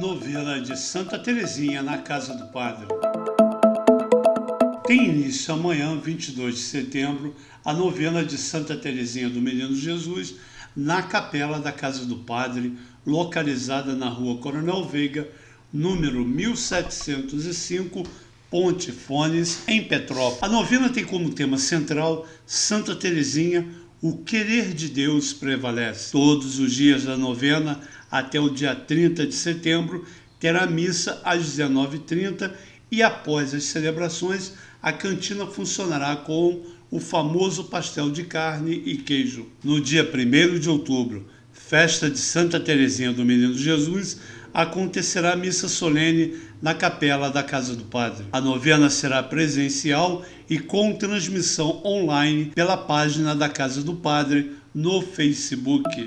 Novena de Santa Teresinha na Casa do Padre. Tem início amanhã, 22 de setembro, a novena de Santa Teresinha do Menino Jesus na capela da Casa do Padre, localizada na rua Coronel Veiga, número 1705, Ponte Fones, em Petrópolis. A novena tem como tema central Santa Teresinha, o querer de Deus prevalece. Todos os dias da novena, até o dia 30 de setembro, terá missa às 19h30 e após as celebrações, a cantina funcionará com o famoso pastel de carne e queijo. No dia 1 de outubro, festa de Santa Teresinha do Menino Jesus, acontecerá missa solene na capela da Casa do Padre. A novena será presencial e com transmissão online pela página da Casa do Padre no Facebook.